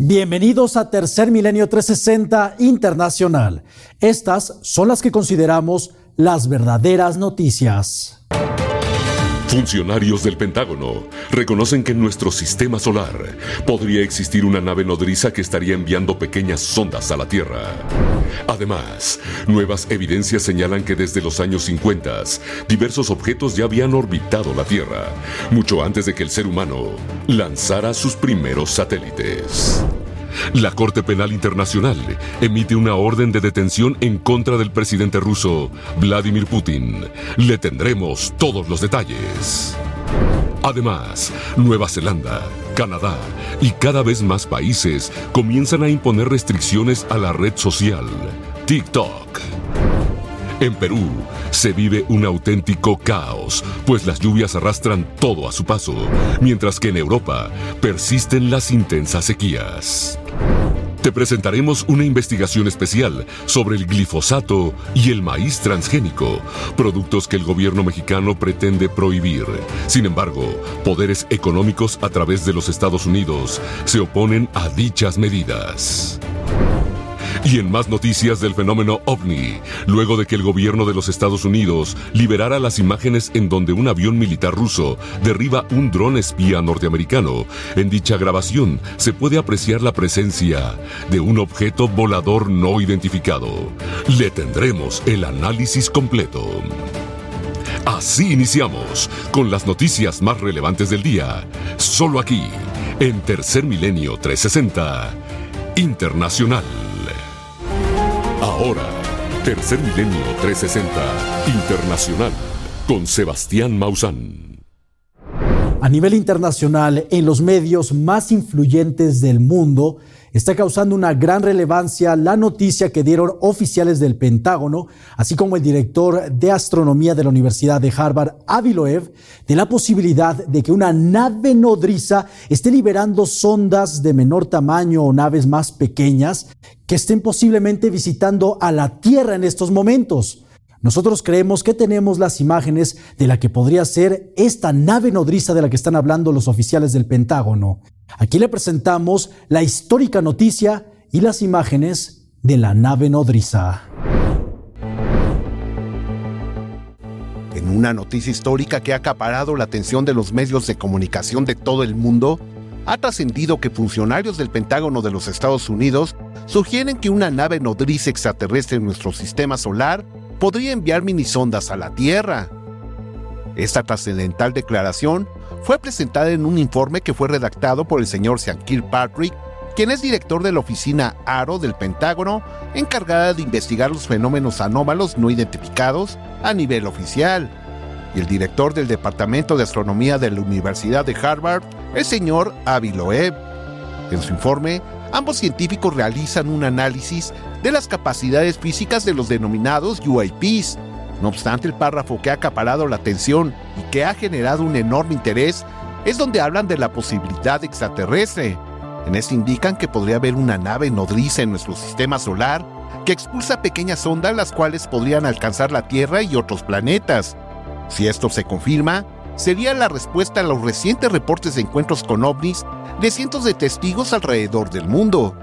Bienvenidos a Tercer Milenio 360 Internacional. Estas son las que consideramos las verdaderas noticias. Funcionarios del Pentágono reconocen que en nuestro sistema solar podría existir una nave nodriza que estaría enviando pequeñas sondas a la Tierra. Además, nuevas evidencias señalan que desde los años 50 diversos objetos ya habían orbitado la Tierra, mucho antes de que el ser humano lanzara sus primeros satélites. La Corte Penal Internacional emite una orden de detención en contra del presidente ruso, Vladimir Putin. Le tendremos todos los detalles. Además, Nueva Zelanda, Canadá y cada vez más países comienzan a imponer restricciones a la red social, TikTok. En Perú se vive un auténtico caos, pues las lluvias arrastran todo a su paso, mientras que en Europa persisten las intensas sequías. Te presentaremos una investigación especial sobre el glifosato y el maíz transgénico, productos que el gobierno mexicano pretende prohibir. Sin embargo, poderes económicos a través de los Estados Unidos se oponen a dichas medidas. Y en más noticias del fenómeno ovni, luego de que el gobierno de los Estados Unidos liberara las imágenes en donde un avión militar ruso derriba un dron espía norteamericano, en dicha grabación se puede apreciar la presencia de un objeto volador no identificado. Le tendremos el análisis completo. Así iniciamos con las noticias más relevantes del día, solo aquí, en Tercer Milenio 360 Internacional. Ahora, Tercer Milenio 360 Internacional con Sebastián Maussan. A nivel internacional, en los medios más influyentes del mundo, está causando una gran relevancia la noticia que dieron oficiales del Pentágono, así como el director de astronomía de la Universidad de Harvard, Avi Loeb, de la posibilidad de que una nave nodriza esté liberando sondas de menor tamaño o naves más pequeñas que estén posiblemente visitando a la Tierra en estos momentos. Nosotros creemos que tenemos las imágenes de la que podría ser esta nave nodriza de la que están hablando los oficiales del Pentágono. Aquí le presentamos la histórica noticia y las imágenes de la nave nodriza. En una noticia histórica que ha acaparado la atención de los medios de comunicación de todo el mundo, ha trascendido que funcionarios del Pentágono de los Estados Unidos sugieren que una nave nodriza extraterrestre en nuestro sistema solar podría enviar minisondas a la Tierra. Esta trascendental declaración fue presentada en un informe que fue redactado por el señor Sean Kirkpatrick, quien es director de la oficina ARO del Pentágono, encargada de investigar los fenómenos anómalos no identificados a nivel oficial, y el director del Departamento de Astronomía de la Universidad de Harvard, el señor Avi Loeb. En su informe, ambos científicos realizan un análisis de las capacidades físicas de los denominados UAPs, no obstante, el párrafo que ha acaparado la atención y que ha generado un enorme interés es donde hablan de la posibilidad extraterrestre. En este indican que podría haber una nave nodriza en nuestro sistema solar que expulsa pequeñas ondas las cuales podrían alcanzar la Tierra y otros planetas. Si esto se confirma, sería la respuesta a los recientes reportes de encuentros con ovnis de cientos de testigos alrededor del mundo.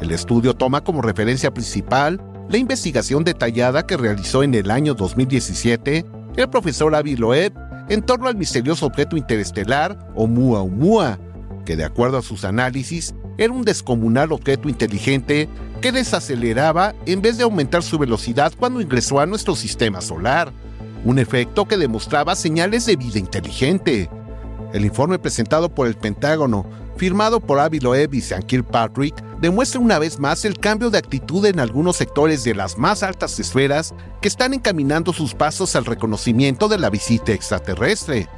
El estudio toma como referencia principal la investigación detallada que realizó en el año 2017 el profesor Avi Loeb en torno al misterioso objeto interestelar Oumuamua, que de acuerdo a sus análisis era un descomunal objeto inteligente que desaceleraba en vez de aumentar su velocidad cuando ingresó a nuestro sistema solar, un efecto que demostraba señales de vida inteligente. El informe presentado por el Pentágono firmado por Avi Loeb y Sean Kirkpatrick, demuestra una vez más el cambio de actitud en algunos sectores de las más altas esferas que están encaminando sus pasos al reconocimiento de la visita extraterrestre.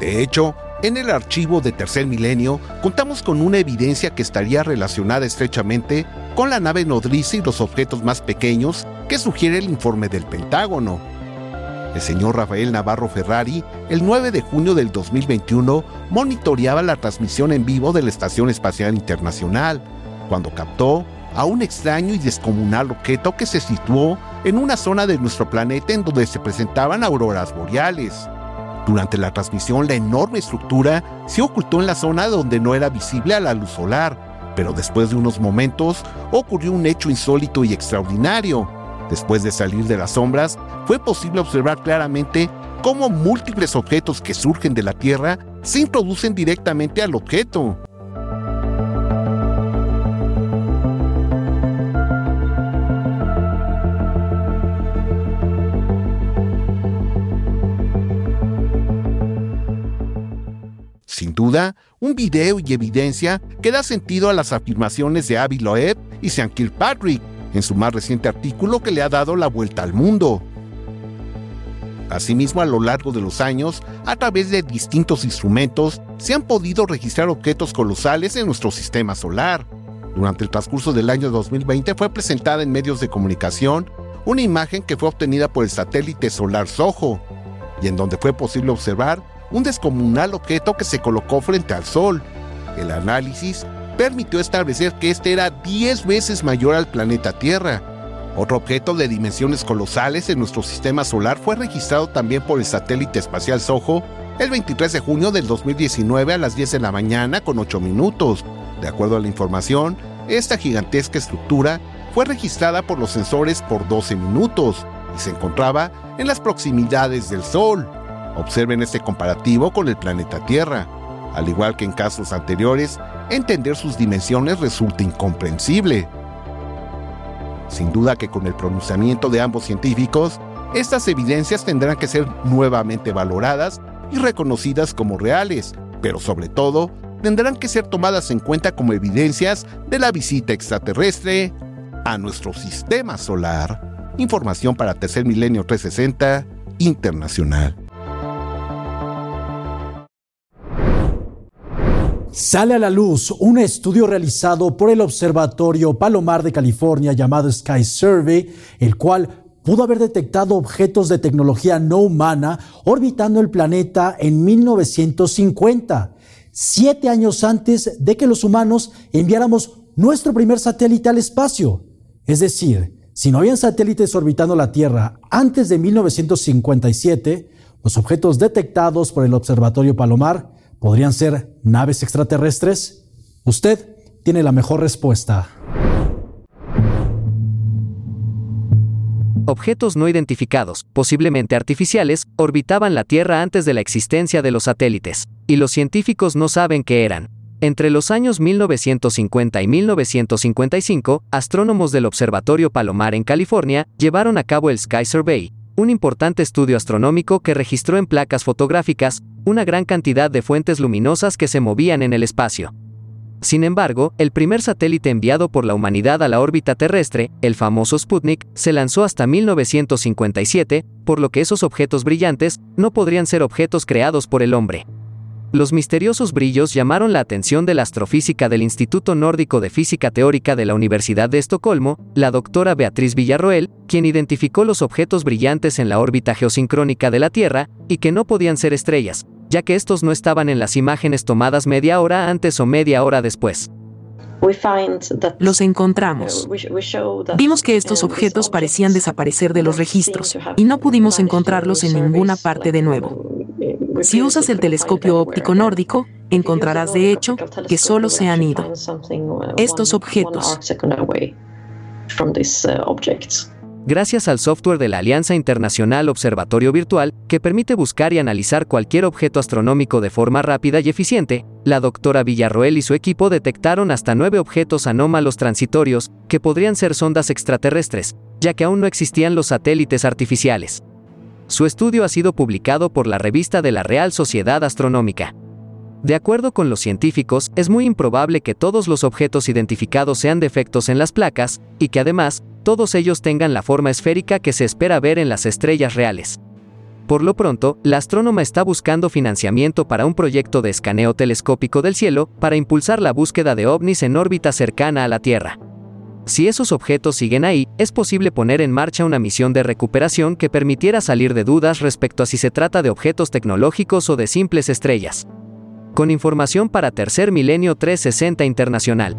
De hecho, en el archivo de Tercer Milenio contamos con una evidencia que estaría relacionada estrechamente con la nave nodriza y los objetos más pequeños que sugiere el informe del Pentágono. El señor Rafael Navarro Ferrari, el 9 de junio del 2021, monitoreaba la transmisión en vivo de la Estación Espacial Internacional, cuando captó a un extraño y descomunal objeto que se situó en una zona de nuestro planeta en donde se presentaban auroras boreales. Durante la transmisión, la enorme estructura se ocultó en la zona donde no era visible a la luz solar, Pero después de unos momentos ocurrió un hecho insólito y extraordinario. Después de salir de las sombras, fue posible observar claramente cómo múltiples objetos que surgen de la Tierra se introducen directamente al objeto. Duda, un video y evidencia que da sentido a las afirmaciones de Avi Loeb y Sean Kilpatrick en su más reciente artículo que le ha dado la vuelta al mundo. Asimismo, a lo largo de los años, a través de distintos instrumentos, se han podido registrar objetos colosales en nuestro sistema solar. Durante el transcurso del año 2020 fue presentada en medios de comunicación una imagen que fue obtenida por el satélite solar SOHO, y en donde fue posible observar un descomunal objeto que se colocó frente al Sol. El análisis permitió establecer que este era 10 veces mayor al planeta Tierra, otro objeto de dimensiones colosales en nuestro sistema solar fue registrado también por el satélite espacial SOHO el 23 de junio del 2019 a las 10 de la mañana con 8 minutos. De acuerdo a la información, esta gigantesca estructura fue registrada por los sensores por 12 minutos y se encontraba en las proximidades del Sol. Observen este comparativo con el planeta Tierra. Al igual que en casos anteriores, entender sus dimensiones resulta incomprensible. Sin duda que con el pronunciamiento de ambos científicos, estas evidencias tendrán que ser nuevamente valoradas y reconocidas como reales, pero sobre todo tendrán que ser tomadas en cuenta como evidencias de la visita extraterrestre a nuestro sistema solar. Información para Tercer Milenio 360 Internacional. Sale a la luz un estudio realizado por el Observatorio Palomar de California llamado Sky Survey, el cual pudo haber detectado objetos de tecnología no humana orbitando el planeta en 1950, siete años antes de que los humanos enviáramos nuestro primer satélite al espacio. Es decir, si no habían satélites orbitando la Tierra antes de 1957, los objetos detectados por el Observatorio Palomar ¿Podrían ser naves extraterrestres? Usted tiene la mejor respuesta. Objetos no identificados, posiblemente artificiales, orbitaban la Tierra antes de la existencia de los satélites, y los científicos no saben qué eran. Entre los años 1950 y 1955, astrónomos del Observatorio Palomar en California llevaron a cabo el Sky Survey, un importante estudio astronómico que registró en placas fotográficas una gran cantidad de fuentes luminosas que se movían en el espacio. Sin embargo, el primer satélite enviado por la humanidad a la órbita terrestre, el famoso Sputnik, se lanzó hasta 1957, por lo que esos objetos brillantes no podrían ser objetos creados por el hombre. Los misteriosos brillos llamaron la atención de la astrofísica del Instituto Nórdico de Física Teórica de la Universidad de Estocolmo, la doctora Beatriz Villarroel, quien identificó los objetos brillantes en la órbita geosincrónica de la Tierra y que no podían ser estrellas, ya que estos no estaban en las imágenes tomadas media hora antes o media hora después. Los encontramos. Vimos que estos objetos parecían desaparecer de los registros y no pudimos encontrarlos en ninguna parte de nuevo. Si usas el telescopio óptico nórdico, encontrarás de hecho que solo se han ido estos objetos. Gracias al software de la Alianza Internacional Observatorio Virtual, que permite buscar y analizar cualquier objeto astronómico de forma rápida y eficiente, la doctora Villarroel y su equipo detectaron hasta nueve objetos anómalos transitorios, que podrían ser sondas extraterrestres, ya que aún no existían los satélites artificiales. Su estudio ha sido publicado por la revista de la Real Sociedad Astronómica. De acuerdo con los científicos, es muy improbable que todos los objetos identificados sean defectos en las placas, y que además, todos ellos tengan la forma esférica que se espera ver en las estrellas reales. Por lo pronto, la astrónoma está buscando financiamiento para un proyecto de escaneo telescópico del cielo para impulsar la búsqueda de ovnis en órbita cercana a la Tierra. Si esos objetos siguen ahí, es posible poner en marcha una misión de recuperación que permitiera salir de dudas respecto a si se trata de objetos tecnológicos o de simples estrellas. Con información para Tercer Milenio 360 Internacional.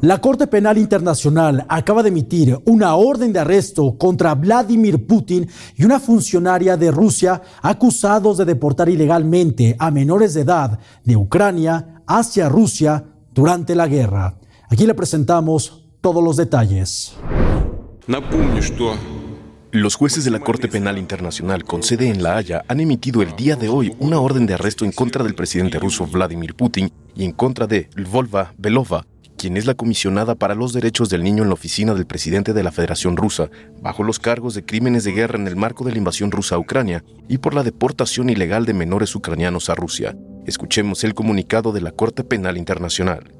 La Corte Penal Internacional acaba de emitir una orden de arresto contra Vladimir Putin y una funcionaria de Rusia acusados de deportar ilegalmente a menores de edad de Ucrania hacia Rusia durante la guerra. Aquí le presentamos todos los detalles. Los jueces de la Corte Penal Internacional con sede en La Haya han emitido el día de hoy una orden de arresto en contra del presidente ruso Vladimir Putin y en contra de Lvolva Belova, quien es la comisionada para los derechos del niño en la oficina del presidente de la Federación Rusa, bajo los cargos de crímenes de guerra en el marco de la invasión rusa a Ucrania y por la deportación ilegal de menores ucranianos a Rusia. Escuchemos el comunicado de la Corte Penal Internacional.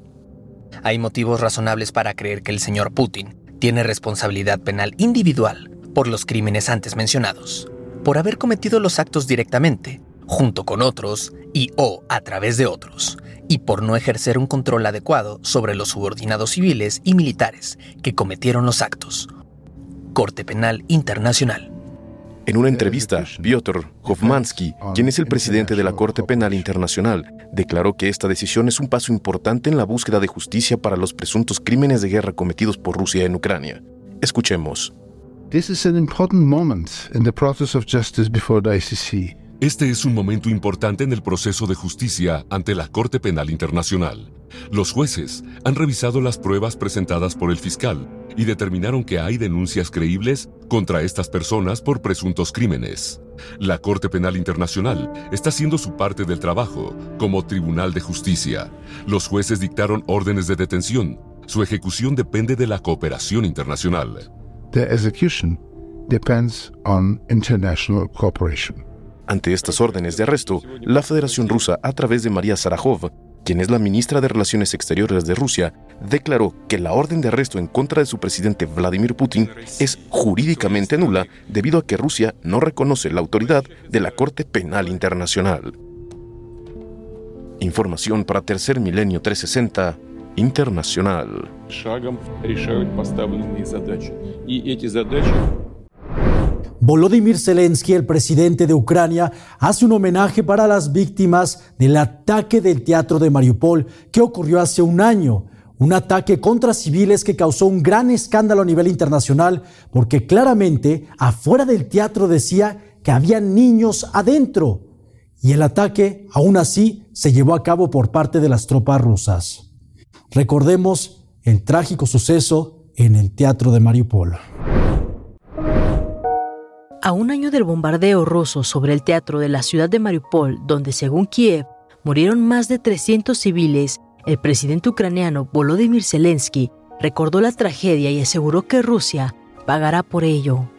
Hay motivos razonables para creer que el señor Putin tiene responsabilidad penal individual por los crímenes antes mencionados, por haber cometido los actos directamente, junto con otros y o a través de otros, y por no ejercer un control adecuado sobre los subordinados civiles y militares que cometieron los actos. Corte Penal Internacional. En una entrevista, Piotr Hofmansky, quien es el presidente de la Corte Penal Internacional, declaró que esta decisión es un paso importante en la búsqueda de justicia para los presuntos crímenes de guerra cometidos por Rusia en Ucrania. Escuchemos. This is an important moment in the process of justice before the ICC. Este es un momento importante en el proceso de justicia ante la Corte Penal Internacional. Los jueces han revisado las pruebas presentadas por el fiscal y determinaron que hay denuncias creíbles contra estas personas por presuntos crímenes. La Corte Penal Internacional está haciendo su parte del trabajo como Tribunal de Justicia. Los jueces dictaron órdenes de detención. Su ejecución depende de la cooperación internacional. The execution depends on international cooperation. Ante estas órdenes de arresto, la Federación Rusa, a través de María Sarajov, quien es la ministra de Relaciones Exteriores de Rusia, declaró que la orden de arresto en contra de su presidente Vladimir Putin es jurídicamente nula debido a que Rusia no reconoce la autoridad de la Corte Penal Internacional. Información para Tercer Milenio 360 Internacional. Volodymyr Zelensky, el presidente de Ucrania, hace un homenaje para las víctimas del ataque del teatro de Mariupol que ocurrió hace un año. Un ataque contra civiles que causó un gran escándalo a nivel internacional porque claramente afuera del teatro decía que había niños adentro. Y el ataque, aún así, se llevó a cabo por parte de las tropas rusas. Recordemos el trágico suceso en el teatro de Mariupol. A un año del bombardeo ruso sobre el teatro de la ciudad de Mariupol, donde según Kiev murieron más de 300 civiles, el presidente ucraniano Volodymyr Zelensky recordó la tragedia y aseguró que Rusia pagará por ello.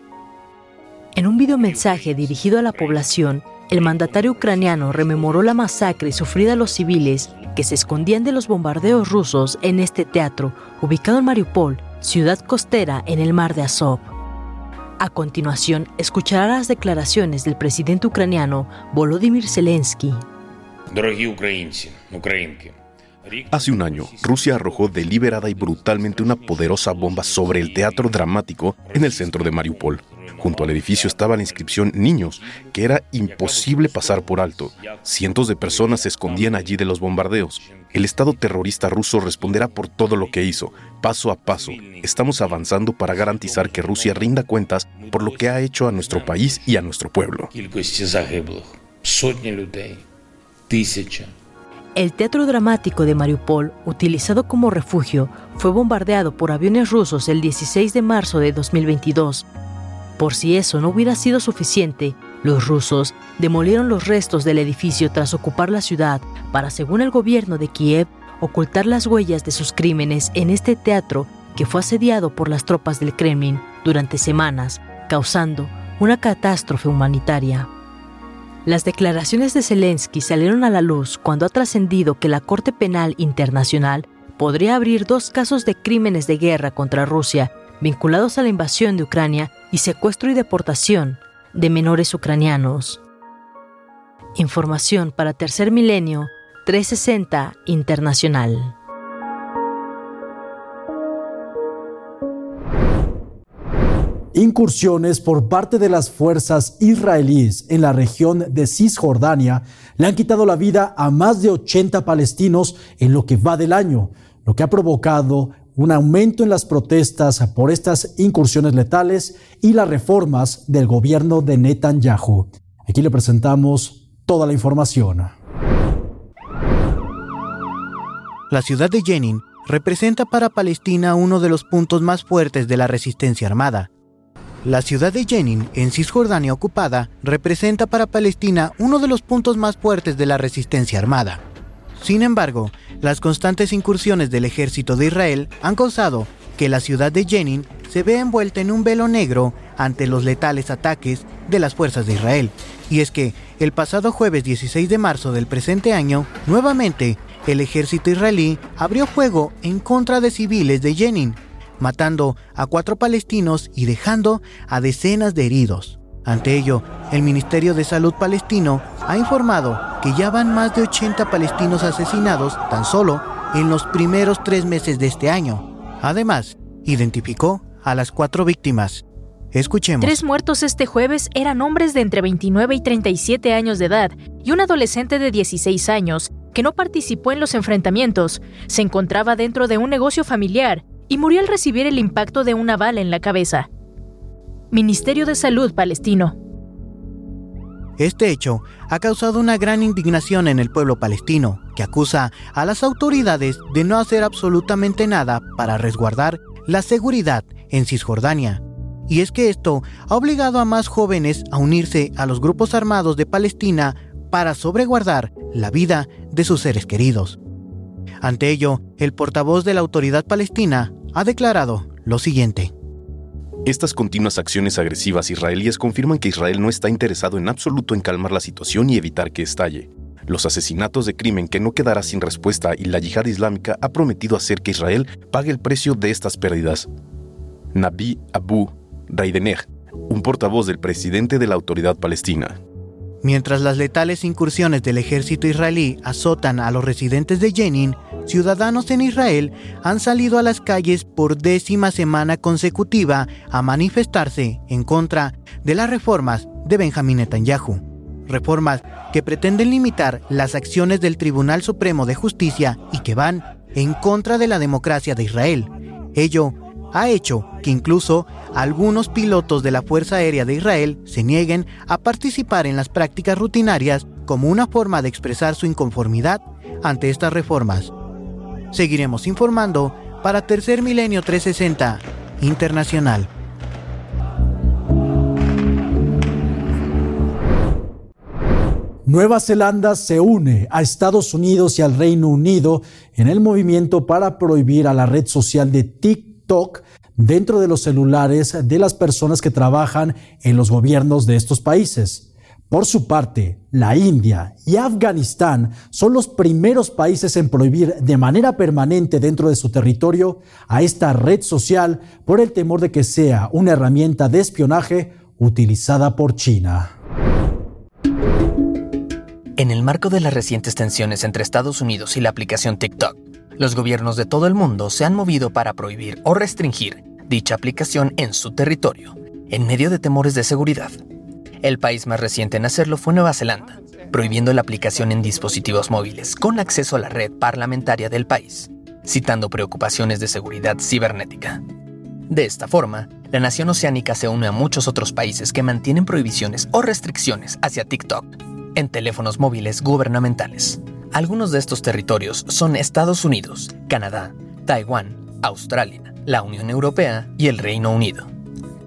En un videomensaje dirigido a la población, el mandatario ucraniano rememoró la masacre sufrida a los civiles que se escondían de los bombardeos rusos en este teatro, ubicado en Mariupol, ciudad costera en el mar de Azov. A continuación, escuchará las declaraciones del presidente ucraniano Volodymyr Zelensky. Hace un año, Rusia arrojó deliberada y brutalmente una poderosa bomba sobre el teatro dramático en el centro de Mariupol. Junto al edificio estaba la inscripción Niños, que era imposible pasar por alto. Cientos de personas se escondían allí de los bombardeos. El Estado terrorista ruso responderá por todo lo que hizo, paso a paso. Estamos avanzando para garantizar que Rusia rinda cuentas por lo que ha hecho a nuestro país y a nuestro pueblo. El teatro dramático de Mariupol, utilizado como refugio, fue bombardeado por aviones rusos el 16 de marzo de 2022. Por si eso no hubiera sido suficiente, los rusos demolieron los restos del edificio tras ocupar la ciudad para, según el gobierno de Kiev, ocultar las huellas de sus crímenes en este teatro que fue asediado por las tropas del Kremlin durante semanas, causando una catástrofe humanitaria. Las declaraciones de Zelensky salieron a la luz cuando ha trascendido que la Corte Penal Internacional podría abrir dos casos de crímenes de guerra contra Rusia vinculados a la invasión de Ucrania y secuestro y deportación de menores ucranianos. Información para Tercer Milenio 360 Internacional. Incursiones por parte de las fuerzas israelíes en la región de Cisjordania le han quitado la vida a más de 80 palestinos en lo que va del año, lo que ha provocado un aumento en las protestas por estas incursiones letales y las reformas del gobierno de Netanyahu. Aquí le presentamos toda la información. La ciudad de Jenin representa para Palestina uno de los puntos más fuertes de la resistencia armada. La ciudad de Jenin, en Cisjordania ocupada, representa para Palestina uno de los puntos más fuertes de la resistencia armada. Sin embargo, las constantes incursiones del ejército de Israel han causado que la ciudad de Jenin se vea envuelta en un velo negro ante los letales ataques de las fuerzas de Israel. Y es que el pasado jueves 16 de marzo del presente año, nuevamente, el ejército israelí abrió fuego en contra de civiles de Jenin, matando a cuatro palestinos y dejando a decenas de heridos. Ante ello, el Ministerio de Salud palestino ha informado que ya van más de 80 palestinos asesinados tan solo en los primeros tres meses de este año. Además, identificó a las cuatro víctimas. Escuchemos. Tres muertos este jueves eran hombres de entre 29 y 37 años de edad y un adolescente de 16 años que no participó en los enfrentamientos, se encontraba dentro de un negocio familiar y murió al recibir el impacto de una bala en la cabeza. Ministerio de Salud palestino. Este hecho ha causado una gran indignación en el pueblo palestino, que acusa a las autoridades de no hacer absolutamente nada para resguardar la seguridad en Cisjordania. Y es que esto ha obligado a más jóvenes a unirse a los grupos armados de Palestina para sobreguardar la vida de sus seres queridos. Ante ello, el portavoz de la autoridad palestina ha declarado lo siguiente. Estas continuas acciones agresivas israelíes confirman que Israel no está interesado en absoluto en calmar la situación y evitar que estalle. Los asesinatos de crimen que no quedará sin respuesta y la yihad islámica ha prometido hacer que Israel pague el precio de estas pérdidas. Nabi Abu Raidenech, un portavoz del presidente de la autoridad palestina. Mientras las letales incursiones del ejército israelí azotan a los residentes de Jenin, ciudadanos en Israel han salido a las calles por décima semana consecutiva a manifestarse en contra de las reformas de Benjamín Netanyahu. Reformas que pretenden limitar las acciones del Tribunal Supremo de Justicia y que van en contra de la democracia de Israel. Ello ha hecho que incluso algunos pilotos de la Fuerza Aérea de Israel se nieguen a participar en las prácticas rutinarias como una forma de expresar su inconformidad ante estas reformas. Seguiremos informando para Tercer Milenio 360 Internacional. Nueva Zelanda se une a Estados Unidos y al Reino Unido en el movimiento para prohibir a la red social de TikTok dentro de los celulares de las personas que trabajan en los gobiernos de estos países. Por su parte, la India y Afganistán son los primeros países en prohibir de manera permanente dentro de su territorio a esta red social por el temor de que sea una herramienta de espionaje utilizada por China. En el marco de las recientes tensiones entre Estados Unidos y la aplicación TikTok, los gobiernos de todo el mundo se han movido para prohibir o restringir dicha aplicación en su territorio, en medio de temores de seguridad. El país más reciente en hacerlo fue Nueva Zelanda, prohibiendo la aplicación en dispositivos móviles con acceso a la red parlamentaria del país, citando preocupaciones de seguridad cibernética. De esta forma, la nación oceánica se une a muchos otros países que mantienen prohibiciones o restricciones hacia TikTok en teléfonos móviles gubernamentales. Algunos de estos territorios son Estados Unidos, Canadá, Taiwán, Australia, la Unión Europea y el Reino Unido.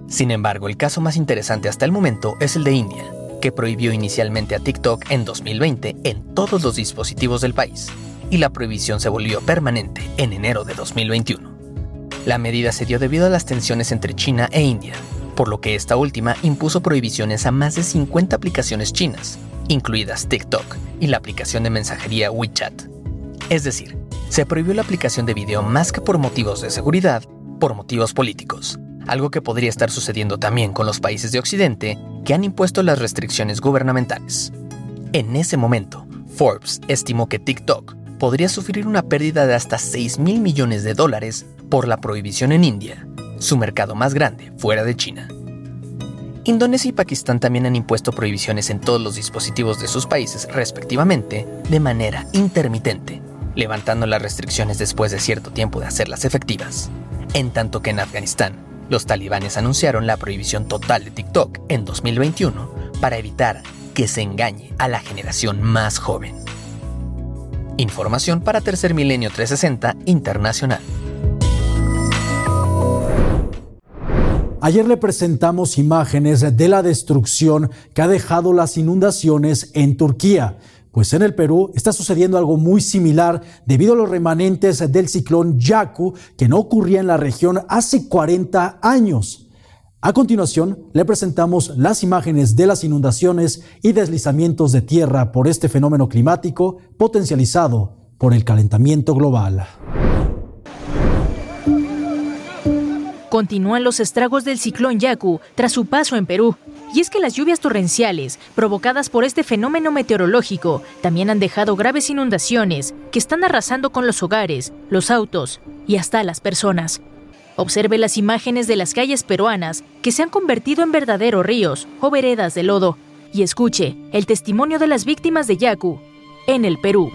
Sin embargo, el caso más interesante hasta el momento es el de India, que prohibió inicialmente a TikTok en 2020 en todos los dispositivos del país, y la prohibición se volvió permanente en enero de 2021. La medida se dio debido a las tensiones entre China e India, por lo que esta última impuso prohibiciones a más de 50 aplicaciones chinas, incluidas TikTok y la aplicación de mensajería WeChat. Es decir, se prohibió la aplicación de video más que por motivos de seguridad, por motivos políticos, algo que podría estar sucediendo también con los países de Occidente que han impuesto las restricciones gubernamentales. En ese momento, Forbes estimó que TikTok podría sufrir una pérdida de hasta 6 mil millones de dólares por la prohibición en India, su mercado más grande fuera de China. Indonesia y Pakistán también han impuesto prohibiciones en todos los dispositivos de sus países respectivamente de manera intermitente, levantando las restricciones después de cierto tiempo de hacerlas efectivas. En tanto que en Afganistán, los talibanes anunciaron la prohibición total de TikTok en 2021 para evitar que se engañe a la generación más joven. Información para Tercer Milenio 360 Internacional. Ayer le presentamos imágenes de la destrucción que ha dejado las inundaciones en Turquía. Pues en el Perú está sucediendo algo muy similar debido a los remanentes del ciclón Yaku que no ocurría en la región hace 40 años. A continuación, le presentamos las imágenes de las inundaciones y deslizamientos de tierra por este fenómeno climático potencializado por el calentamiento global. Continúan los estragos del ciclón Yaku tras su paso en Perú. Y es que las lluvias torrenciales, provocadas por este fenómeno meteorológico, también han dejado graves inundaciones que están arrasando con los hogares, los autos y hasta las personas. Observe las imágenes de las calles peruanas que se han convertido en verdaderos ríos o veredas de lodo y escuche el testimonio de las víctimas de Yaku en el Perú.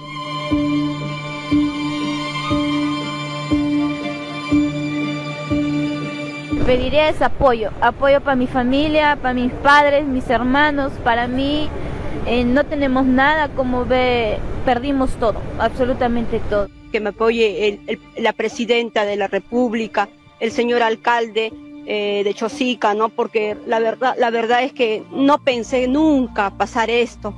Pediré ese apoyo, apoyo para mi familia, para mis padres, mis hermanos, para mí. Eh, no tenemos nada, como ve, perdimos todo, absolutamente todo. Que me apoye la presidenta de la República, el señor alcalde eh, de Chosica, ¿no? Porque la verdad, la verdad es que no pensé nunca pasar esto.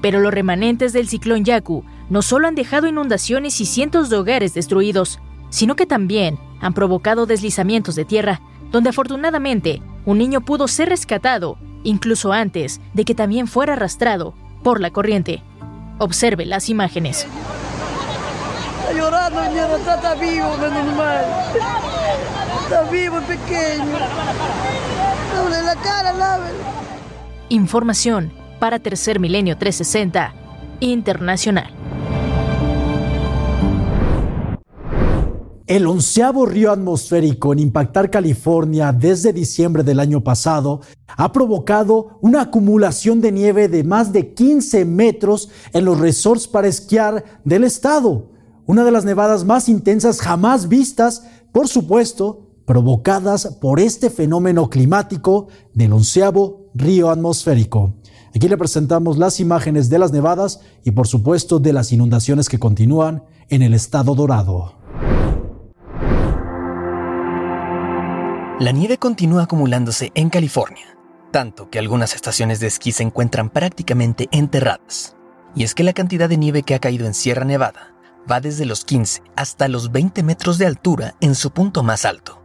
Pero los remanentes del ciclón Yaku no solo han dejado inundaciones y cientos de hogares destruidos, sino que también han provocado deslizamientos de tierra, donde afortunadamente un niño pudo ser rescatado, incluso antes de que también fuera arrastrado por la corriente. Observe las imágenes. Está llorando, está vivo, menos mal. Está vivo, pequeño. la cara, Información para Tercer Milenio 360 Internacional. El onceavo río atmosférico en impactar California desde diciembre del año pasado ha provocado una acumulación de nieve de más de 15 metros en los resorts para esquiar del estado, una de las nevadas más intensas jamás vistas, por supuesto, provocadas por este fenómeno climático del onceavo río atmosférico. Aquí le presentamos las imágenes de las nevadas y por supuesto de las inundaciones que continúan en el estado dorado. La nieve continúa acumulándose en California, tanto que algunas estaciones de esquí se encuentran prácticamente enterradas. Y es que la cantidad de nieve que ha caído en Sierra Nevada va desde los 15 hasta los 20 metros de altura en su punto más alto.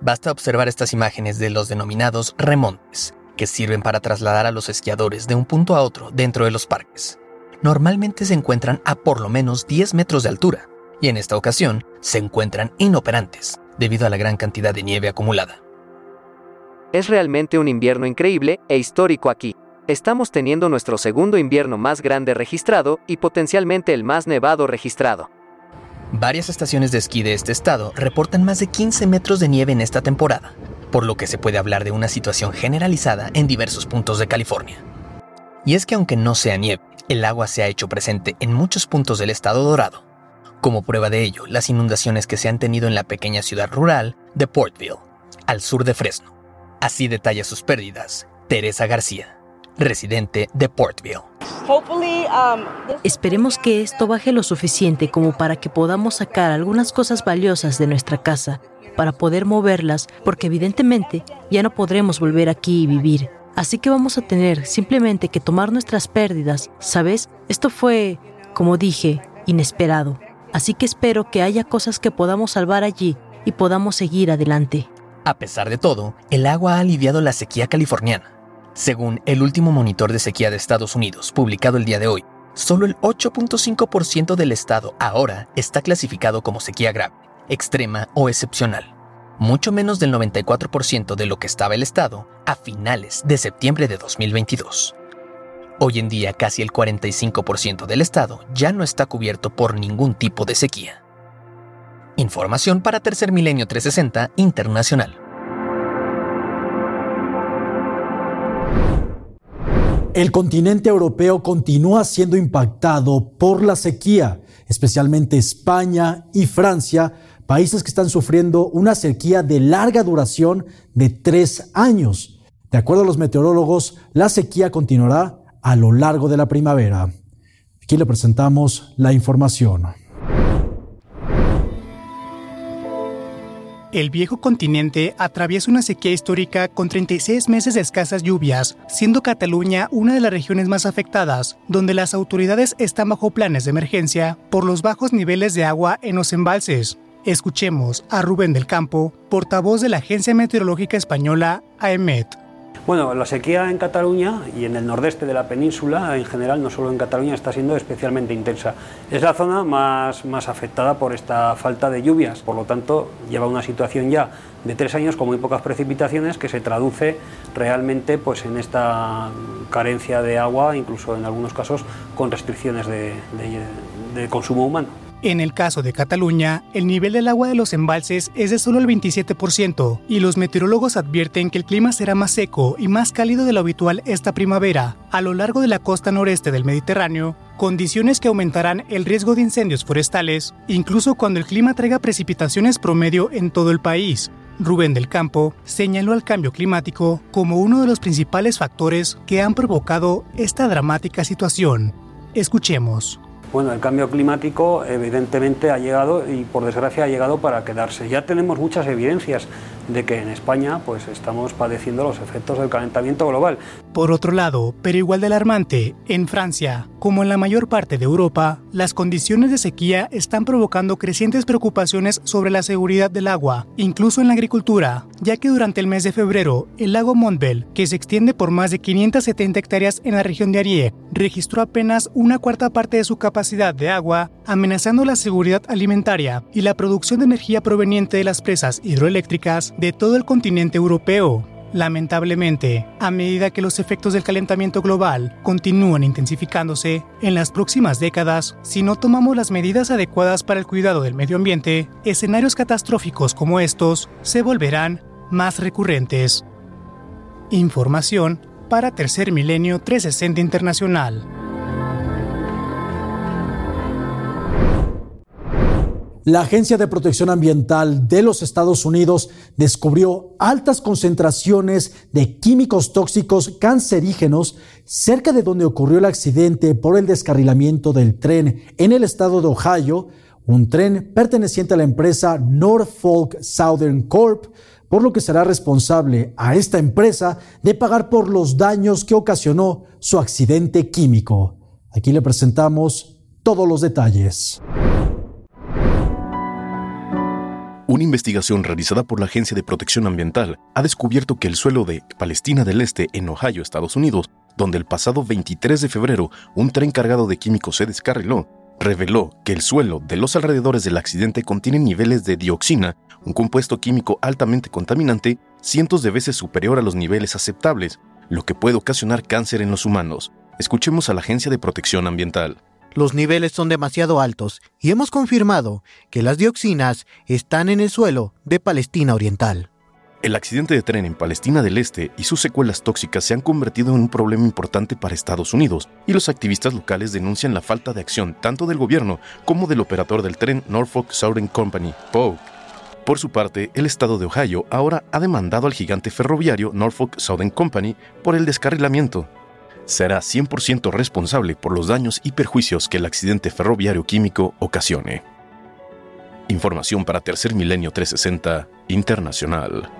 Basta observar estas imágenes de los denominados remontes, que sirven para trasladar a los esquiadores de un punto a otro dentro de los parques. Normalmente se encuentran a por lo menos 10 metros de altura, y en esta ocasión se encuentran inoperantes debido a la gran cantidad de nieve acumulada. Es realmente un invierno increíble e histórico aquí. Estamos teniendo nuestro segundo invierno más grande registrado y potencialmente el más nevado registrado. Varias estaciones de esquí de este estado reportan más de 15 metros de nieve en esta temporada, por lo que se puede hablar de una situación generalizada en diversos puntos de California. Y es que aunque no sea nieve, el agua se ha hecho presente en muchos puntos del estado dorado. Como prueba de ello, las inundaciones que se han tenido en la pequeña ciudad rural de Portville, al sur de Fresno. Así detalla sus pérdidas Teresa García residente de Portville. Um, Esperemos que esto baje lo suficiente como para que podamos sacar algunas cosas valiosas de nuestra casa, para poder moverlas, porque evidentemente ya no podremos volver aquí y vivir. Así que vamos a tener simplemente que tomar nuestras pérdidas, ¿sabes? Esto fue, como dije, inesperado. Así que espero que haya cosas que podamos salvar allí y podamos seguir adelante. A pesar de todo, el agua ha aliviado la sequía californiana según el último monitor de sequía de Estados Unidos, publicado el día de hoy, solo el 8.5% del estado ahora está clasificado como sequía grave, extrema o excepcional, mucho menos del 94% de lo que estaba el estado a finales de septiembre de 2022. Hoy en día casi el 45% del estado ya no está cubierto por ningún tipo de sequía. Información para Tercer Milenio 360 Internacional. El continente europeo continúa siendo impactado por la sequía, especialmente España y Francia, países que están sufriendo una sequía de larga duración de tres años. De acuerdo a los meteorólogos, la sequía continuará a lo largo de la primavera. Aquí le presentamos la información. El viejo continente atraviesa una sequía histórica con 36 meses de escasas lluvias, siendo Cataluña una de las regiones más afectadas, donde las autoridades están bajo planes de emergencia por los bajos niveles de agua en los embalses. Escuchemos a Rubén del Campo, portavoz de la Agencia Meteorológica Española, AEMET. Bueno, la sequía en Cataluña y en el nordeste de la península, en general, no solo en Cataluña, está siendo especialmente intensa. Es la zona más, más afectada por esta falta de lluvias, por lo tanto, lleva una situación ya de tres años con muy pocas precipitaciones que se traduce realmente pues, en esta carencia de agua, incluso en algunos casos con restricciones de consumo humano. En el caso de Cataluña, el nivel del agua de los embalses es de solo el 27% y los meteorólogos advierten que el clima será más seco y más cálido de lo habitual esta primavera a lo largo de la costa noreste del Mediterráneo, condiciones que aumentarán el riesgo de incendios forestales, incluso cuando el clima traiga precipitaciones promedio en todo el país. Rubén del Campo señaló al cambio climático como uno de los principales factores que han provocado esta dramática situación. Escuchemos. Bueno, el cambio climático evidentemente ha llegado y por desgracia ha llegado para quedarse. Ya tenemos muchas evidencias de que en España pues estamos padeciendo los efectos del calentamiento global. Por otro lado, pero igual de alarmante, en Francia, como en la mayor parte de Europa, las condiciones de sequía están provocando crecientes preocupaciones sobre la seguridad del agua, incluso en la agricultura, ya que durante el mes de febrero, el lago Montbel, que se extiende por más de 570 hectáreas en la región de Arié, registró apenas una cuarta parte de su capacidad de agua, amenazando la seguridad alimentaria y la producción de energía proveniente de las presas hidroeléctricas de todo el continente europeo. Lamentablemente, a medida que los efectos del calentamiento global continúan intensificándose, en las próximas décadas, si no tomamos las medidas adecuadas para el cuidado del medio ambiente, escenarios catastróficos como estos se volverán más recurrentes. Información para Tercer Milenio 360 Internacional. La Agencia de Protección Ambiental de los Estados Unidos descubrió altas concentraciones de químicos tóxicos cancerígenos cerca de donde ocurrió el accidente por el descarrilamiento del tren en el estado de Ohio, un tren perteneciente a la empresa Norfolk Southern Corp, por lo que será responsable a esta empresa de pagar por los daños que ocasionó su accidente químico. Aquí le presentamos todos los detalles. Una investigación realizada por la Agencia de Protección Ambiental ha descubierto que el suelo de Palestina del Este, en Ohio, Estados Unidos, donde el pasado 23 de febrero un tren cargado de químicos se descarriló, reveló que el suelo de los alrededores del accidente contiene niveles de dioxina, un compuesto químico altamente contaminante, cientos de veces superior a los niveles aceptables, lo que puede ocasionar cáncer en los humanos. Escuchemos a la Agencia de Protección Ambiental. Los niveles son demasiado altos y hemos confirmado que las dioxinas están en el suelo de Palestina Oriental. El accidente de tren en Palestina del Este y sus secuelas tóxicas se han convertido en un problema importante para Estados Unidos, y los activistas locales denuncian la falta de acción tanto del gobierno como del operador del tren Norfolk Southern Company, POW. Por su parte, el estado de Ohio ahora ha demandado al gigante ferroviario Norfolk Southern Company por el descarrilamiento será 100% responsable por los daños y perjuicios que el accidente ferroviario químico ocasione. Información para Tercer Milenio 360 Internacional.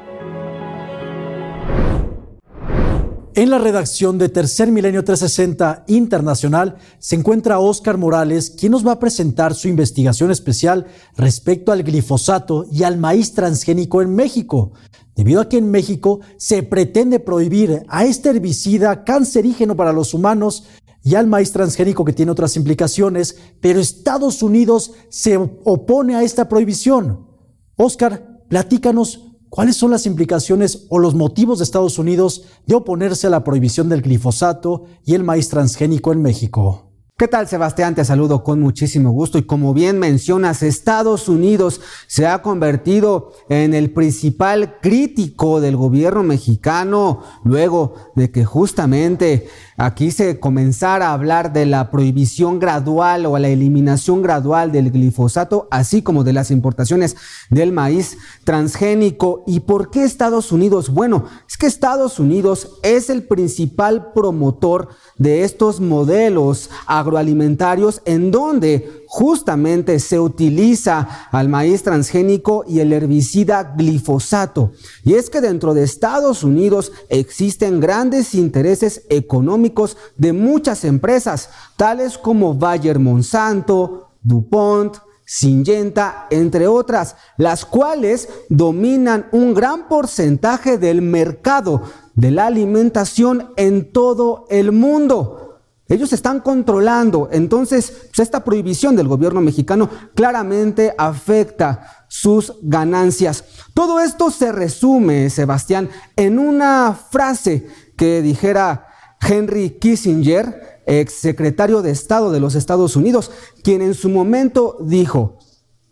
En la redacción de Tercer Milenio 360 Internacional se encuentra Óscar Morales, quien nos va a presentar su investigación especial respecto al glifosato y al maíz transgénico en México, debido a que en México se pretende prohibir a este herbicida cancerígeno para los humanos y al maíz transgénico que tiene otras implicaciones, pero Estados Unidos se opone a esta prohibición. Óscar, platícanos ¿Cuáles son las implicaciones o los motivos de Estados Unidos de oponerse a la prohibición del glifosato y el maíz transgénico en México? ¿Qué tal, Sebastián? Te saludo con muchísimo gusto y como bien mencionas, Estados Unidos se ha convertido en el principal crítico del gobierno mexicano luego de que justamente aquí se comenzara a hablar de la prohibición gradual o la eliminación gradual del glifosato, así como de las importaciones del maíz transgénico. ¿Y por qué Estados Unidos? Bueno, es que Estados Unidos es el principal promotor de estos modelos agroalimentarios en donde justamente se utiliza al maíz transgénico y el herbicida glifosato. Y es que dentro de Estados Unidos existen grandes intereses económicos de muchas empresas, tales como Bayer Monsanto, DuPont, Syngenta, entre otras, las cuales dominan un gran porcentaje del mercado de la alimentación en todo el mundo. Ellos están controlando. Entonces, pues, esta prohibición del gobierno mexicano claramente afecta sus ganancias. Todo esto se resume, Sebastián, en una frase que dijera Henry Kissinger, ex secretario de Estado de los Estados Unidos, quien en su momento dijo,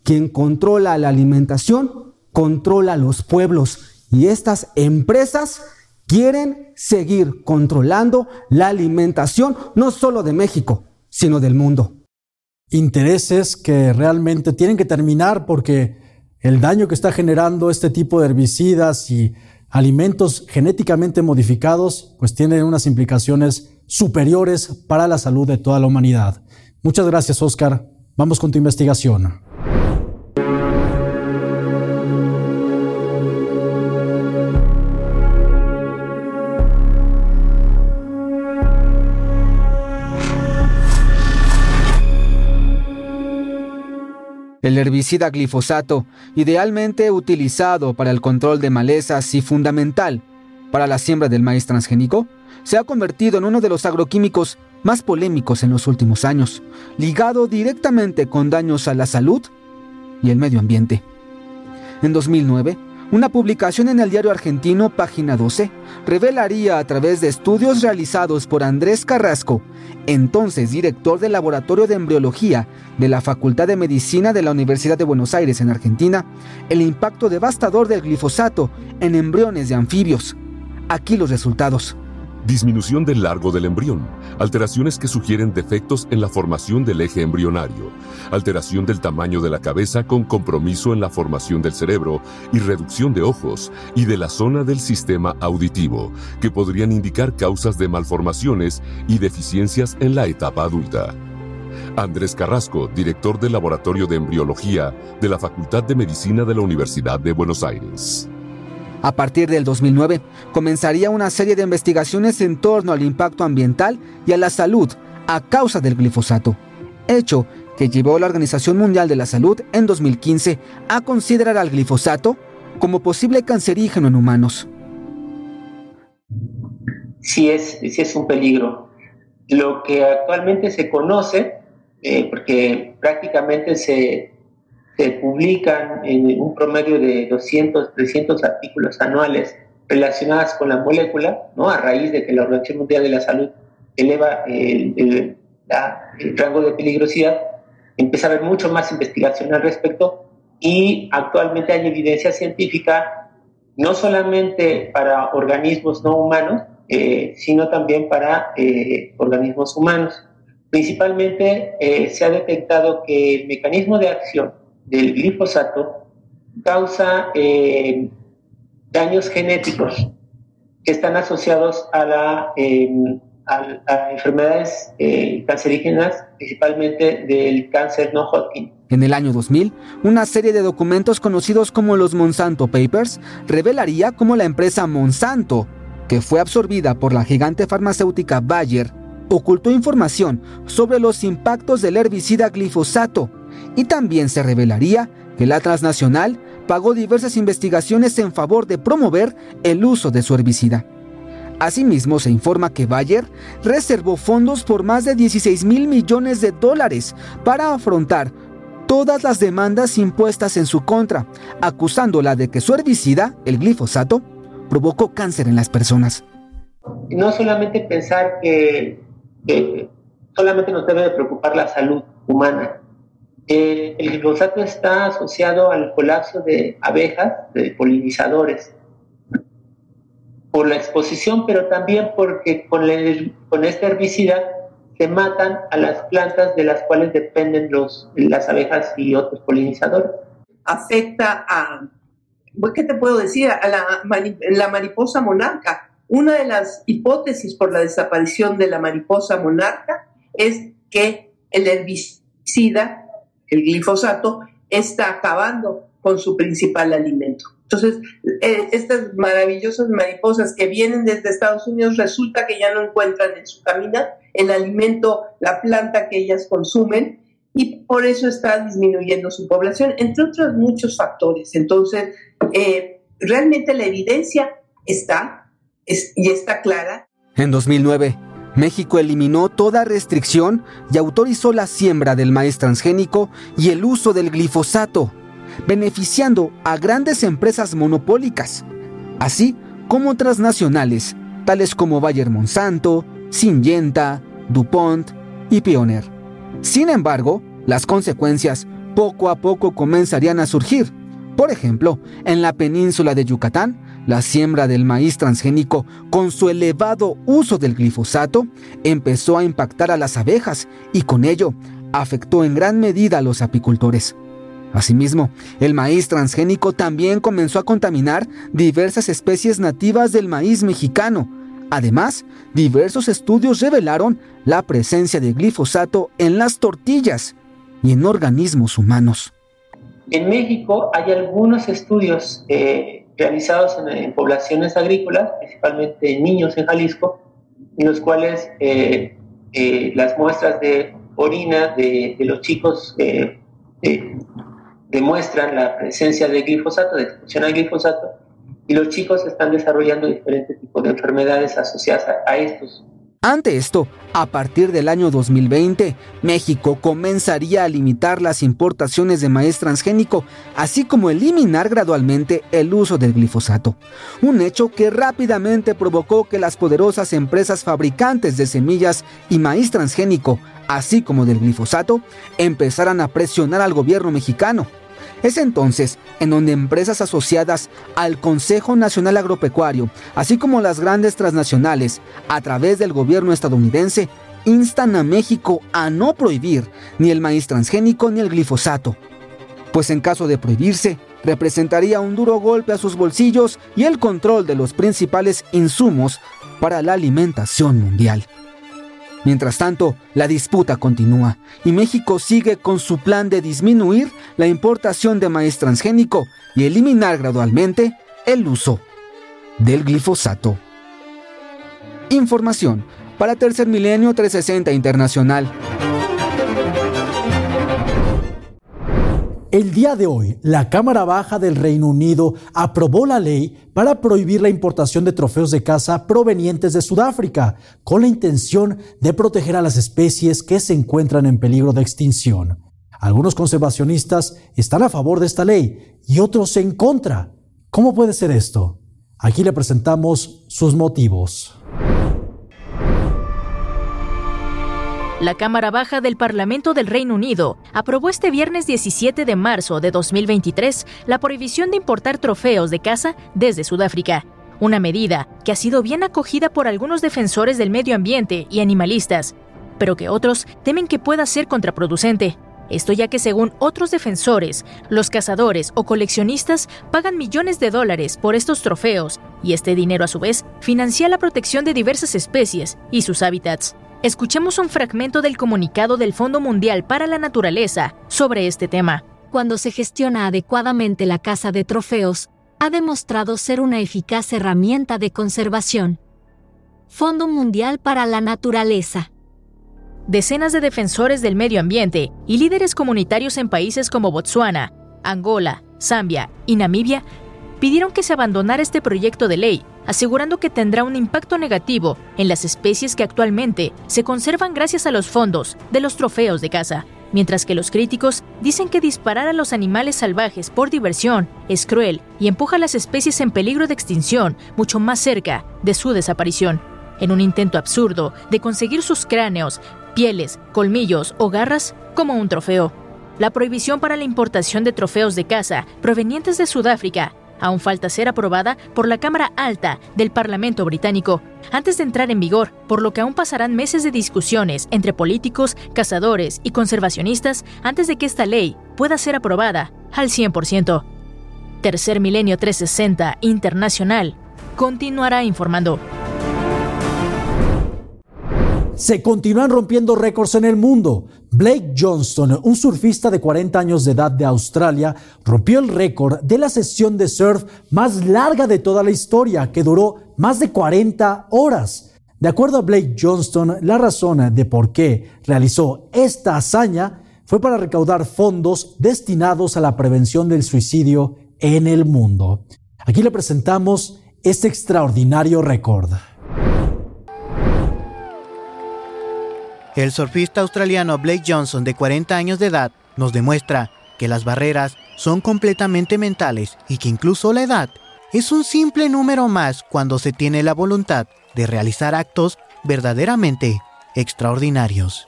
quien controla la alimentación, controla los pueblos. Y estas empresas quieren seguir controlando la alimentación no solo de México, sino del mundo. Intereses que realmente tienen que terminar porque el daño que está generando este tipo de herbicidas y alimentos genéticamente modificados pues tienen unas implicaciones superiores para la salud de toda la humanidad. Muchas gracias, Oscar. Vamos con tu investigación. El herbicida glifosato, idealmente utilizado para el control de malezas y fundamental para la siembra del maíz transgénico, se ha convertido en uno de los agroquímicos más polémicos en los últimos años, ligado directamente con daños a la salud y el medio ambiente. En 2009, una publicación en el diario argentino Página 12 revelaría a través de estudios realizados por Andrés Carrasco, entonces director del Laboratorio de Embriología de la Facultad de Medicina de la Universidad de Buenos Aires en Argentina, el impacto devastador del glifosato en embriones de anfibios. Aquí los resultados disminución del largo del embrión, alteraciones que sugieren defectos en la formación del eje embrionario, alteración del tamaño de la cabeza con compromiso en la formación del cerebro y reducción de ojos y de la zona del sistema auditivo, que podrían indicar causas de malformaciones y deficiencias en la etapa adulta. Andrés Carrasco, director del Laboratorio de Embriología de la Facultad de Medicina de la Universidad de Buenos Aires. A partir del 2009, comenzaría una serie de investigaciones en torno al impacto ambiental y a la salud a causa del glifosato, hecho que llevó a la Organización Mundial de la Salud en 2015 a considerar al glifosato como posible cancerígeno en humanos. Sí es, sí es un peligro. Lo que actualmente se conoce, eh, porque prácticamente se se publican en un promedio de 200, 300 artículos anuales relacionados con la molécula, ¿no? a raíz de que la Organización Mundial de la Salud eleva el, rango de peligrosidad, empieza a haber mucho más investigación al respecto y actualmente hay evidencia científica no solamente para organismos no humanos, eh, sino también para eh, organismos humanos. Principalmente eh, se ha detectado que el mecanismo de acción del glifosato causa eh, daños genéticos que están asociados a, la, em, a, enfermedades eh, cancerígenas, principalmente del cáncer no Hodgkin. En el año 2000, una serie de documentos conocidos como los Monsanto Papers revelaría cómo la empresa Monsanto, que fue absorbida por la gigante farmacéutica Bayer, ocultó información sobre los impactos del herbicida glifosato y también se revelaría que la transnacional pagó diversas investigaciones en favor de promover el uso de su herbicida. Asimismo, se informa que Bayer reservó fondos por más de 16 mil millones de dólares para afrontar todas las demandas impuestas en su contra, acusándola de que su herbicida, el glifosato, provocó cáncer en las personas. No solamente pensar que solamente nos debe de preocupar la salud humana. Eh, el glifosato está asociado al colapso de abejas, de polinizadores, por la exposición, pero también porque con, con este herbicida se matan a las plantas de las cuales dependen los, las abejas y otros polinizadores. Afecta a, ¿qué te puedo decir? A la, la mariposa monarca. Una de las hipótesis por la desaparición de la mariposa monarca es que el herbicida, el glifosato, está acabando con su principal alimento. Entonces, eh, estas maravillosas mariposas que vienen desde Estados Unidos resulta que ya no encuentran en su camino el alimento, la planta que ellas consumen y por eso está disminuyendo su población, entre otros muchos factores. Entonces, eh, realmente la evidencia está y está clara. En 2009, México eliminó toda restricción y autorizó la siembra del maíz transgénico y el uso del glifosato beneficiando a grandes empresas monopólicas, así como transnacionales, tales como Bayer Monsanto, Syngenta, DuPont y Pioneer. Sin embargo, las consecuencias poco a poco comenzarían a surgir. Por ejemplo, en la península de Yucatán, la siembra del maíz transgénico con su elevado uso del glifosato empezó a impactar a las abejas y con ello afectó en gran medida a los apicultores. Asimismo, el maíz transgénico también comenzó a contaminar diversas especies nativas del maíz mexicano. Además, diversos estudios revelaron la presencia de glifosato en las tortillas y en organismos humanos. En México hay algunos estudios eh, realizados en, poblaciones agrícolas, principalmente en niños en Jalisco, en los cuales eh, eh, las muestras de orina de, los chicos demuestran la presencia de glifosato, de exposición al glifosato, y los chicos están desarrollando diferentes tipos de enfermedades asociadas a, estos. Ante esto, a partir del año 2020, México comenzaría a limitar las importaciones de maíz transgénico, así como eliminar gradualmente el uso del glifosato. Un hecho que rápidamente provocó que las poderosas empresas fabricantes de semillas y maíz transgénico, así como del glifosato, empezaran a presionar al gobierno mexicano es entonces en donde empresas asociadas al Consejo Nacional Agropecuario, así como las grandes transnacionales, a través del gobierno estadounidense, instan a México a no prohibir ni el maíz transgénico ni el glifosato, pues en caso de prohibirse, representaría un duro golpe a sus bolsillos y el control de los principales insumos para la alimentación mundial. Mientras tanto, la disputa continúa y México sigue con su plan de disminuir la importación de maíz transgénico y eliminar gradualmente el uso del glifosato. Información para Tercer Milenio 360 Internacional. El día de hoy, la Cámara Baja del Reino Unido aprobó la ley para prohibir la importación de trofeos de caza provenientes de Sudáfrica, con la intención de proteger a las especies que se encuentran en peligro de extinción. Algunos conservacionistas están a favor de esta ley y otros en contra. ¿Cómo puede ser esto? Aquí le presentamos sus motivos. La Cámara Baja del Parlamento del Reino Unido aprobó este viernes 17 de marzo de 2023 la prohibición de importar trofeos de caza desde Sudáfrica, una medida que ha sido bien acogida por algunos defensores del medio ambiente y animalistas, pero que otros temen que pueda ser contraproducente. Esto ya que según otros defensores, los cazadores o coleccionistas pagan millones de dólares por estos trofeos y este dinero a su vez financia la protección de diversas especies y sus hábitats. Escuchemos un fragmento del comunicado del Fondo Mundial para la Naturaleza sobre este tema. Cuando se gestiona adecuadamente la caza de trofeos, ha demostrado ser una eficaz herramienta de conservación. Fondo Mundial para la Naturaleza. Decenas de defensores del medio ambiente y líderes comunitarios en países como Botsuana, Angola, Zambia y Namibia pidieron que se abandonara este proyecto de ley asegurando que tendrá un impacto negativo en las especies que actualmente se conservan gracias a los fondos de los trofeos de caza, mientras que los críticos dicen que disparar a los animales salvajes por diversión es cruel y empuja a las especies en peligro de extinción mucho más cerca de su desaparición. En un intento absurdo de conseguir sus cráneos pieles, colmillos o garras como un trofeo. La prohibición para la importación de trofeos de caza provenientes de Sudáfrica aún falta ser aprobada por la Cámara Alta del Parlamento británico antes de entrar en vigor, por lo que aún pasarán meses de discusiones entre políticos, cazadores y conservacionistas antes de que esta ley pueda ser aprobada al 100%. Tercer Milenio 360 Internacional continuará informando. Se continúan rompiendo récords en el mundo. Blake Johnston, un surfista de 40 años de edad de Australia, rompió el récord de la sesión de surf más larga de toda la historia, que duró más de 40 horas. De acuerdo a Blake Johnston, la razón de por qué realizó esta hazaña fue para recaudar fondos destinados a la prevención del suicidio en el mundo. Aquí le presentamos este extraordinario récord. El surfista australiano Blake Johnson, de 40 años de edad, nos demuestra que las barreras son completamente mentales y que incluso la edad es un simple número más cuando se tiene la voluntad de realizar actos verdaderamente extraordinarios.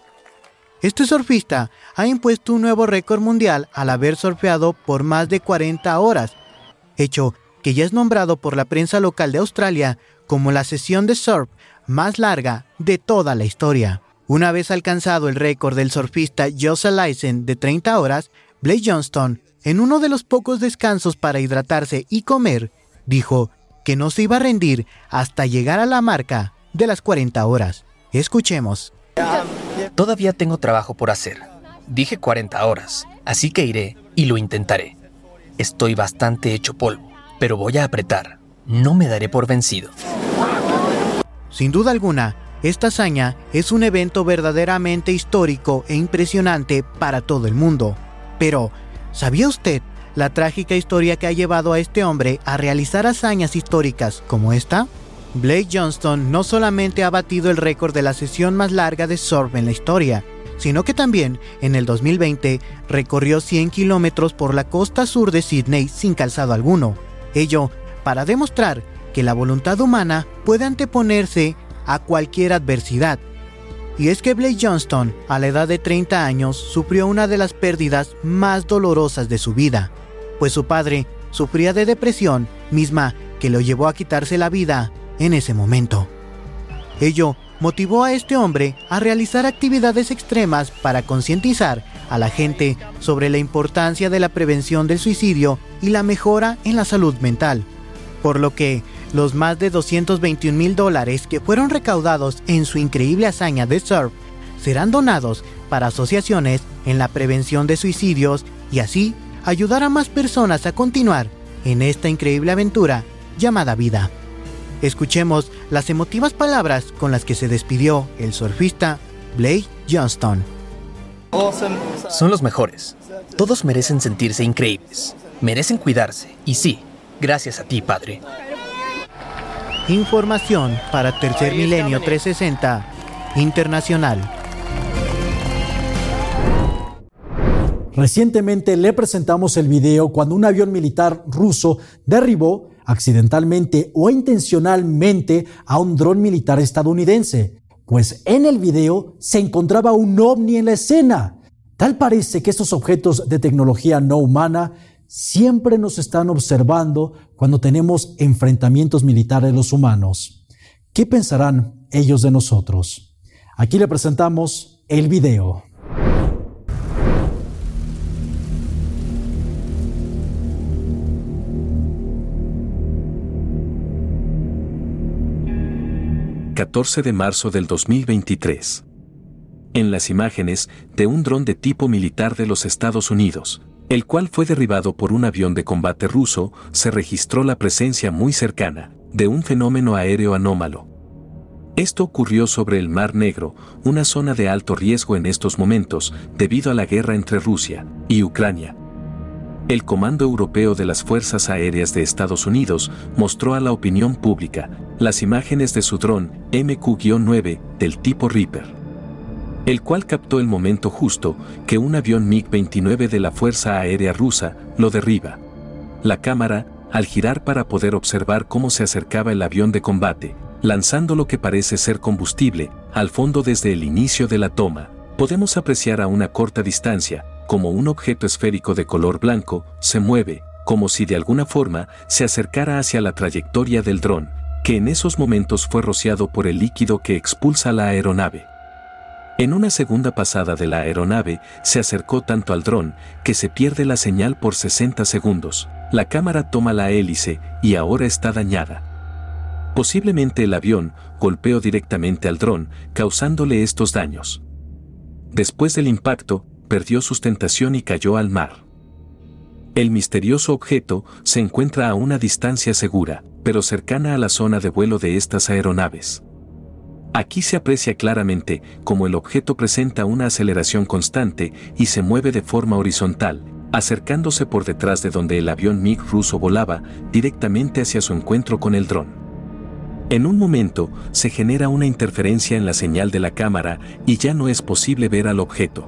Este surfista ha impuesto un nuevo récord mundial al haber surfeado por más de 40 horas, hecho que ya es nombrado por la prensa local de Australia como la sesión de surf más larga de toda la historia. Una vez alcanzado el récord del surfista Joseph Lysen de 30 horas, Blake Johnston, en uno de los pocos descansos para hidratarse y comer, dijo que no se iba a rendir hasta llegar a la marca de las 40 horas. Escuchemos. Todavía tengo trabajo por hacer. Dije 40 horas, así que iré y lo intentaré. Estoy bastante hecho polvo, pero voy a apretar. No me daré por vencido. Sin duda alguna, esta hazaña es un evento verdaderamente histórico e impresionante para todo el mundo. Pero, ¿sabía usted la trágica historia que ha llevado a este hombre a realizar hazañas históricas como esta? Blake Johnston no solamente ha batido el récord de la sesión más larga de surf en la historia, sino que también en el 2020 recorrió 100 kilómetros por la costa sur de Sydney sin calzado alguno. Ello para demostrar que la voluntad humana puede anteponerse a cualquier adversidad. Y es que Blake Johnston, a la edad de 30 años, sufrió una de las pérdidas más dolorosas de su vida, pues su padre sufría de depresión, misma que lo llevó a quitarse la vida en ese momento. Ello motivó a este hombre a realizar actividades extremas para concientizar a la gente sobre la importancia de la prevención del suicidio y la mejora en la salud mental, por lo que los más de 221 mil dólares que fueron recaudados en su increíble hazaña de surf serán donados para asociaciones en la prevención de suicidios y así ayudar a más personas a continuar en esta increíble aventura llamada vida. Escuchemos las emotivas palabras con las que se despidió el surfista Blake Johnston. Son los mejores. Todos merecen sentirse increíbles. Merecen cuidarse. Y sí, gracias a ti, Padre. Información para Tercer Milenio 360 Internacional. Recientemente le presentamos el video cuando un avión militar ruso derribó accidentalmente o intencionalmente a un dron militar estadounidense, pues en el video se encontraba un ovni en la escena. Tal parece que estos objetos de tecnología no humana siempre nos están observando cuando tenemos enfrentamientos militares los humanos. ¿Qué pensarán ellos de nosotros? Aquí le presentamos el video. ...14 de marzo del 2023. En las imágenes de un dron de tipo militar de los Estados Unidos, el cual fue derribado por un avión de combate ruso, se registró la presencia muy cercana de un fenómeno aéreo anómalo. Esto ocurrió sobre el Mar Negro, una zona de alto riesgo en estos momentos debido a la guerra entre Rusia y Ucrania. El Comando Europeo de las Fuerzas Aéreas de Estados Unidos mostró a la opinión pública las imágenes de su dron MQ-9 del tipo Reaper el cual captó el momento justo que un avión MiG-29 de la Fuerza Aérea Rusa lo derriba. La cámara, al girar para poder observar cómo se acercaba el avión de combate, lanzando lo que parece ser combustible al fondo desde el inicio de la toma. Podemos apreciar a una corta distancia como un objeto esférico de color blanco se mueve, como si de alguna forma se acercara hacia la trayectoria del dron, que en esos momentos fue rociado por el líquido que expulsa la aeronave. En una segunda pasada de la aeronave, se acercó tanto al dron que se pierde la señal por 60 segundos. La cámara toma la hélice y ahora está dañada. Posiblemente el avión golpeó directamente al dron, causándole estos daños. Después del impacto, perdió sustentación y cayó al mar. El misterioso objeto se encuentra a una distancia segura, pero cercana a la zona de vuelo de estas aeronaves. Aquí se aprecia claramente cómo el objeto presenta una aceleración constante y se mueve de forma horizontal, acercándose por detrás de donde el avión MiG ruso volaba directamente hacia su encuentro con el dron. En un momento, se genera una interferencia en la señal de la cámara y ya no es posible ver al objeto.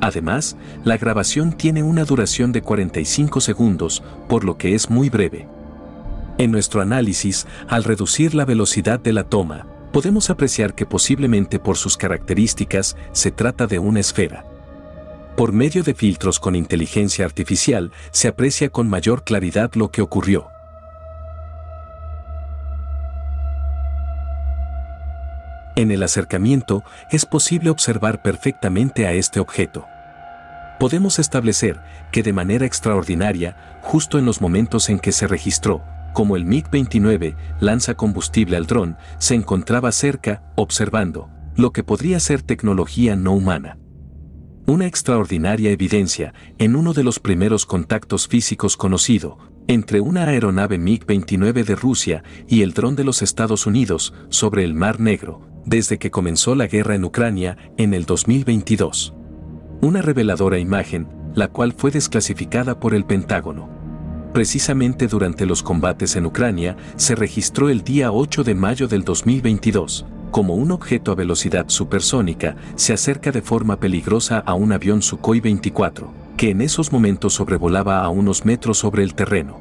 Además, la grabación tiene una duración de 45 segundos, por lo que es muy breve. En nuestro análisis, al reducir la velocidad de la toma, podemos apreciar que posiblemente por sus características se trata de una esfera. Por medio de filtros con inteligencia artificial se aprecia con mayor claridad lo que ocurrió. En el acercamiento es posible observar perfectamente a este objeto. Podemos establecer que de manera extraordinaria, justo en los momentos en que se registró, como el MiG-29 lanza combustible al dron, se encontraba cerca, observando, lo que podría ser tecnología no humana. Una extraordinaria evidencia en uno de los primeros contactos físicos conocido, entre una aeronave MiG-29 de Rusia y el dron de los Estados Unidos sobre el Mar Negro, desde que comenzó la guerra en Ucrania en el 2022. Una reveladora imagen, la cual fue desclasificada por el Pentágono precisamente durante los combates en Ucrania, se registró el día 8 de mayo del 2022, como un objeto a velocidad supersónica se acerca de forma peligrosa a un avión Sukhoi 24, que en esos momentos sobrevolaba a unos metros sobre el terreno.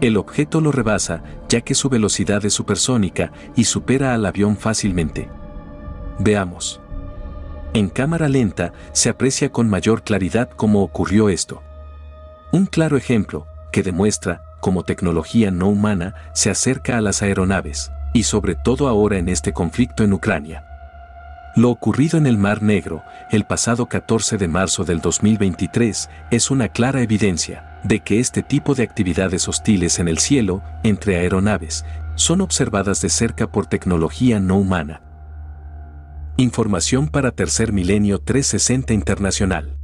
El objeto lo rebasa, ya que su velocidad es supersónica y supera al avión fácilmente. Veamos. En cámara lenta se aprecia con mayor claridad cómo ocurrió esto. Un claro ejemplo, que demuestra cómo tecnología no humana se acerca a las aeronaves, y sobre todo ahora en este conflicto en Ucrania. Lo ocurrido en el Mar Negro, el pasado 14 de marzo del 2023, es una clara evidencia de que este tipo de actividades hostiles en el cielo, entre aeronaves, son observadas de cerca por tecnología no humana. Información para Tercer Milenio 360 Internacional.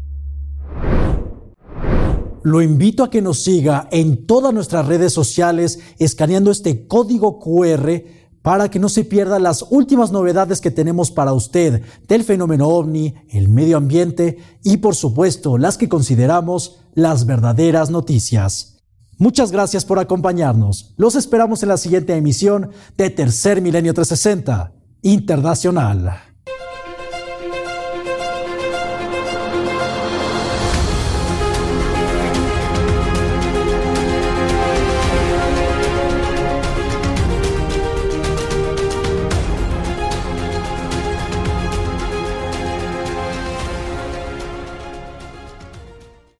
Lo invito a que nos siga en todas nuestras redes sociales escaneando este código QR para que no se pierda las últimas novedades que tenemos para usted del fenómeno ovni, el medio ambiente y por supuesto las que consideramos las verdaderas noticias. Muchas gracias por acompañarnos. Los esperamos en la siguiente emisión de Tercer Milenio 360 Internacional.